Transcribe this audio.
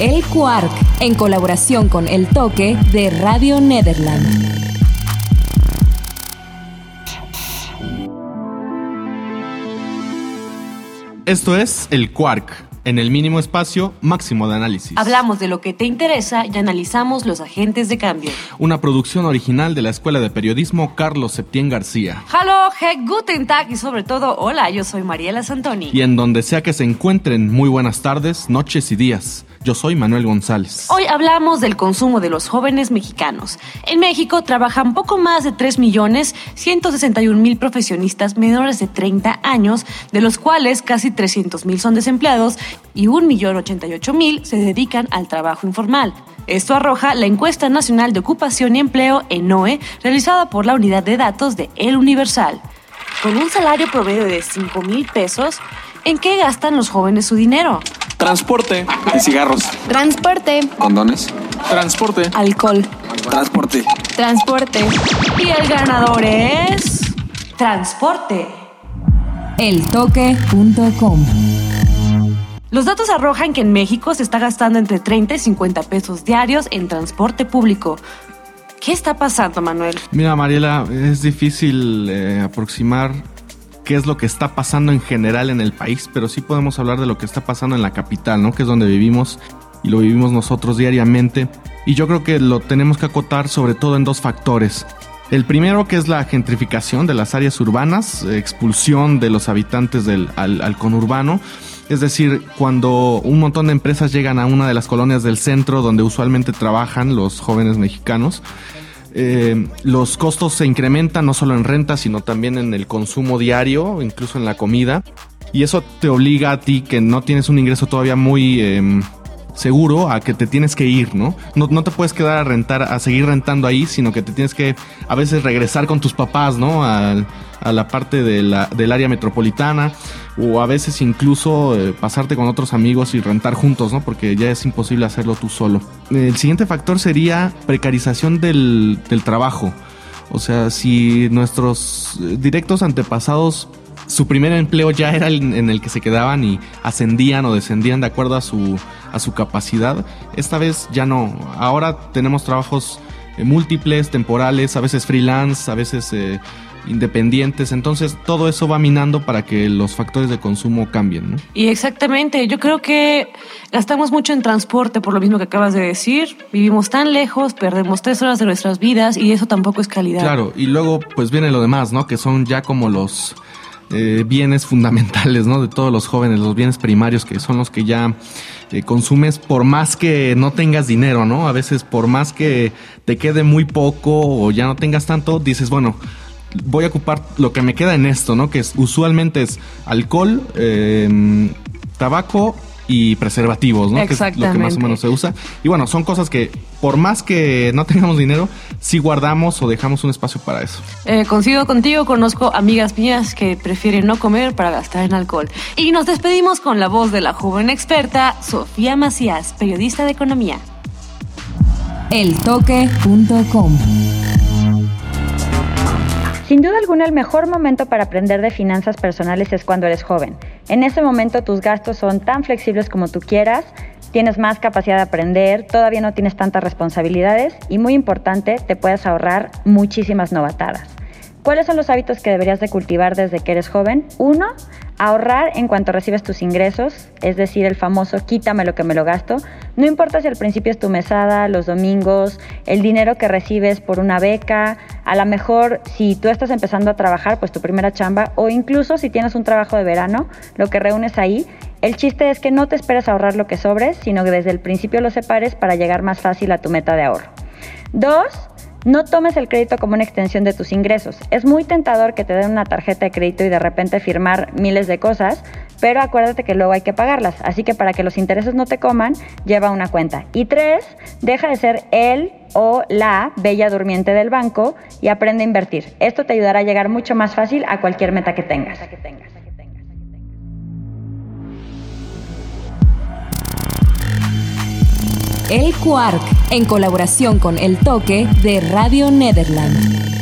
El Quark, en colaboración con El Toque de Radio Nederland. Esto es El Quark en el mínimo espacio máximo de análisis. Hablamos de lo que te interesa y analizamos los agentes de cambio. Una producción original de la Escuela de Periodismo Carlos Septién García. Hallo, Heck, Guten Tag y sobre todo, hola, yo soy Mariela Santoni. Y en donde sea que se encuentren, muy buenas tardes, noches y días. Yo soy Manuel González. Hoy hablamos del consumo de los jóvenes mexicanos. En México trabajan poco más de 3 millones 161 mil profesionistas menores de 30 años, de los cuales casi 300 mil son desempleados y 1.088.000 se dedican al trabajo informal. Esto arroja la encuesta nacional de ocupación y empleo ENOE realizada por la unidad de datos de El Universal. Con un salario promedio de 5 mil pesos, ¿en qué gastan los jóvenes su dinero? Transporte y cigarros. Transporte. Condones. Transporte. Alcohol. Transporte. Transporte. Y el ganador es... Transporte. Eltoque.com los datos arrojan que en México se está gastando entre 30 y 50 pesos diarios en transporte público. ¿Qué está pasando, Manuel? Mira, Mariela, es difícil eh, aproximar qué es lo que está pasando en general en el país, pero sí podemos hablar de lo que está pasando en la capital, ¿no? Que es donde vivimos y lo vivimos nosotros diariamente. Y yo creo que lo tenemos que acotar sobre todo en dos factores. El primero que es la gentrificación de las áreas urbanas, expulsión de los habitantes del, al conurbano es decir, cuando un montón de empresas llegan a una de las colonias del centro donde usualmente trabajan los jóvenes mexicanos, eh, los costos se incrementan no solo en renta, sino también en el consumo diario, incluso en la comida. Y eso te obliga a ti, que no tienes un ingreso todavía muy em, seguro, a que te tienes que ir, ¿no? ¿no? ¿no? te puedes quedar a rentar, a seguir rentando ahí, sino que te tienes que a veces regresar con tus papás, ¿no? A, la parte del área metropolitana o a veces incluso eh, pasarte con otros amigos y rentar juntos, ¿no? Porque ya es imposible hacerlo tú solo. El siguiente factor sería precarización del, del trabajo. O sea, si nuestros eh, directos antepasados su primer empleo ya era el, en el que se quedaban y ascendían o descendían de acuerdo a su, a su capacidad. Esta vez ya no. Ahora tenemos trabajos eh, múltiples, temporales, a veces freelance, a veces independientes. Entonces todo eso va minando para que los factores de consumo cambien. ¿no? Y exactamente, yo creo que gastamos mucho en transporte por lo mismo que acabas de decir. Vivimos tan lejos, perdemos tres horas de nuestras vidas y eso tampoco es calidad. Claro, y luego pues viene lo demás, ¿no? Que son ya como los... Eh, bienes fundamentales, ¿no? De todos los jóvenes, los bienes primarios que son los que ya eh, consumes por más que no tengas dinero, ¿no? A veces por más que te quede muy poco o ya no tengas tanto, dices, bueno, voy a ocupar lo que me queda en esto, ¿no? Que usualmente es alcohol, em, tabaco y preservativos, ¿no? Que es lo que más o menos se usa. Y bueno, son cosas que por más que no tengamos dinero, sí guardamos o dejamos un espacio para eso. Eh, coincido contigo, conozco amigas mías que prefieren no comer para gastar en alcohol. Y nos despedimos con la voz de la joven experta Sofía Macías, periodista de economía. Eltoque.com sin duda alguna, el mejor momento para aprender de finanzas personales es cuando eres joven. En ese momento tus gastos son tan flexibles como tú quieras, tienes más capacidad de aprender, todavía no tienes tantas responsabilidades y muy importante, te puedes ahorrar muchísimas novatadas. ¿Cuáles son los hábitos que deberías de cultivar desde que eres joven? Uno, ahorrar en cuanto recibes tus ingresos, es decir, el famoso quítame lo que me lo gasto. No importa si al principio es tu mesada, los domingos, el dinero que recibes por una beca, a lo mejor si tú estás empezando a trabajar, pues tu primera chamba, o incluso si tienes un trabajo de verano, lo que reúnes ahí. El chiste es que no te esperes ahorrar lo que sobres, sino que desde el principio lo separes para llegar más fácil a tu meta de ahorro. Dos, no tomes el crédito como una extensión de tus ingresos. Es muy tentador que te den una tarjeta de crédito y de repente firmar miles de cosas, pero acuérdate que luego hay que pagarlas. Así que para que los intereses no te coman, lleva una cuenta. Y tres, deja de ser el o la bella durmiente del banco y aprende a invertir. Esto te ayudará a llegar mucho más fácil a cualquier meta que tengas. El Quark, en colaboración con El Toque de Radio Nederland.